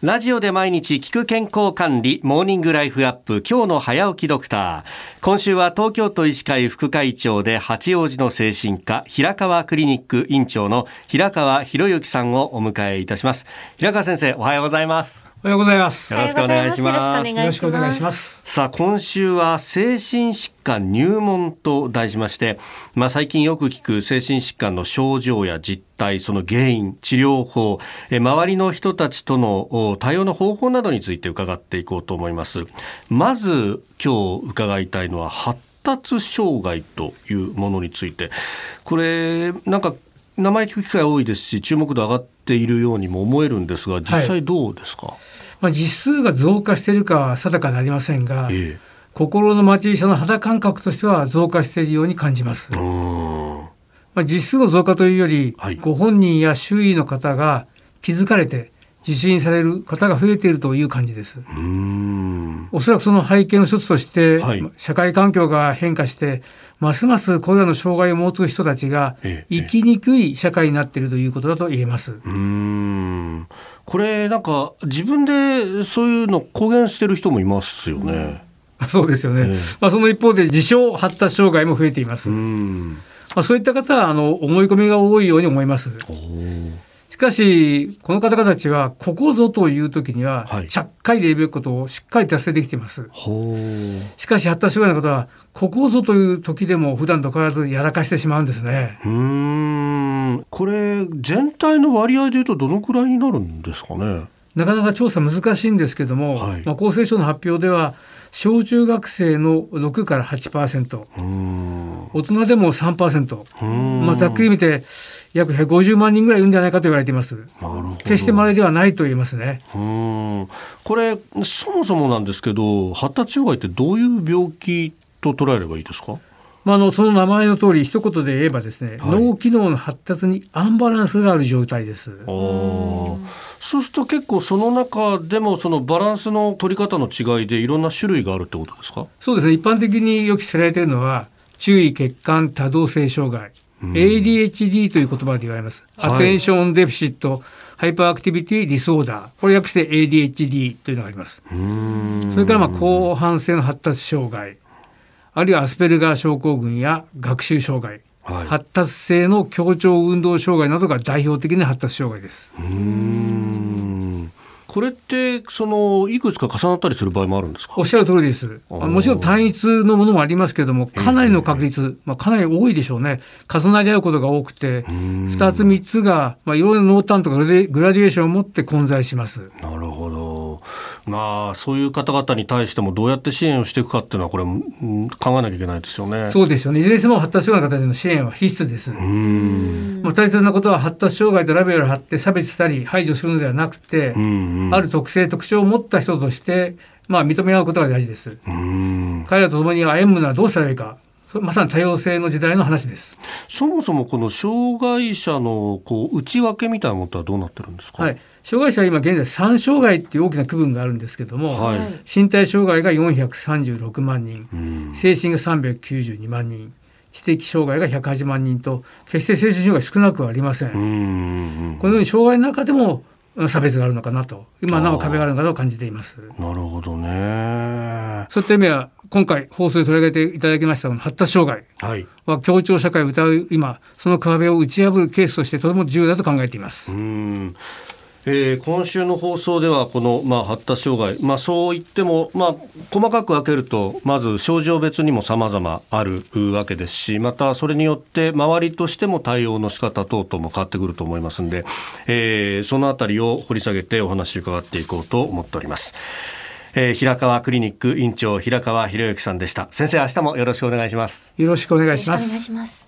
ラジオで毎日聞く健康管理モーニングライフアップ今日の早起きドクター。今週は東京都医師会副会長で八王子の精神科平川クリニック院長の平川博之さんをお迎えいたします。平川先生おはようございます。おはようございます。よろしくお願いしますよろしくお願いします。さあ今週は精神疾患入門と題しまして、まあ、最近よく聞く精神疾患の症状や実態その原因治療法え周りの人たちとのお対応の方法などについて伺っていこうと思いますまず今日伺いたいのは発達障害というものについてこれなんか名前聞く機会多いですし注目度上がっているようにも思えるんですが実際どうですか、まあ、実数が増加しているかは定かでありませんが、え心の待ち医者の肌感覚としては増加しているように感じます。まあ、実数の増加というより、はい。ご本人や周囲の方が気づかれて受診される方が増えているという感じです。うーんおそらくその背景の一つとして、はい社会環境が変化してますますこれらの障害を持つ人たちがええ生きにくい社会になっているということだと言えます。うーんこれなんか自分でそういうの公言してる人もいますよね。そうですよね。ええまあ、その一方で自称発達障害も増えています。うーまんあ、そういった方はあの思い込みが多いように思います。しかし、この方々たちは、ここぞという時にははい、ちゃっかりで言うべきことをしっかり達成できています。ほーしかし、発達障害の方は、ここぞという時でも普段と変わらずやらかしてしまうんですね。うーん。これ全体の割合でいうとどのくらいになるんですかね？なかなか調査難しいんですけども、はい。まあ、厚生省の発表では、小中学生の6から8%、うーん。大人でも3%、うーん。まあ、ざっくり見て、約150万人ぐらいいるんじゃないかと言われています。決して稀ではないと言えますね。うーん。これそもそもなんですけど発達障害ってどういう病気と捉えればいいですか？まあ、あのその名前の通り一言で言えばですね、はい。脳機能の発達にアンバランスがある状態です。そうすると結構その中でもそのバランスの取り方の違いでいろんな種類があるってことですか？そうですね。一般的によく知られているのは注意欠陥多動性障害、ADHD という言葉で言われます、はい。 Attention Deficit Hyperactivity Disorder これ訳して ADHD というのがあります。それからまあ広汎性の発達障害。あるいはアスペルガー症候群や学習障害。はい。発達性の協調運動障害などが代表的な発達障害です。これってそのいくつか重なったりする場合もあるんですか？おっしゃる通りです。もちろん単一のものもありますけれども、かなりの確率、まあ、かなり多いでしょうね。重なり合うことが多くて、ん二つ三つが、まあ、いろいろな濃淡とかグラデグラディエーションを持って混在します。なるほどまあそういう方々に対してもどうやって支援をしていくかっていうのはこれうん考えなきゃいけないですよねそうですよね。いずれにしても発達障害の方への支援は必須です。うーんもう大切なことは発達障害とラベルを貼って差別したり排除するのではなくて、うんうんある特性特徴を持った人として、まあ、認め合うことが大事です。うーん彼らと共に歩むのはどうしたらいいか。そまさに多様性の時代の話です。そもそもこの障害者のこう内訳みたいなものはどうなってるんですか、はい、障害者は今現在3障害っていう大きな区分があるんですけども、はい。身体障害が436万人うん。精神が392万人知的障害が108万人と決して精神障害少なくはありません、うんうんこのように障害の中でも差別があるのかなと今なお壁があるのかなと感じています。なるほどね。そういった意味では今回放送で取り上げていただきました発達障害は協調社会を歌う今その壁を打ち破るケースとしてとても重要だと考えています。うん。えー今週の放送ではこの、まあ、発達障害、まあ、そう言っても、まあ、細かく分けるとまず症状別にも様々あるわけですしまたそれによって周りとしても対応の仕方等々も変わってくると思いますんで、えーそのあたりを掘り下げてお話を伺っていこうと思っております。えー平川クリニック院長平川博之さんでした。先生明日もよろしくお願いします。よろしくお願いします。よろしくお願いします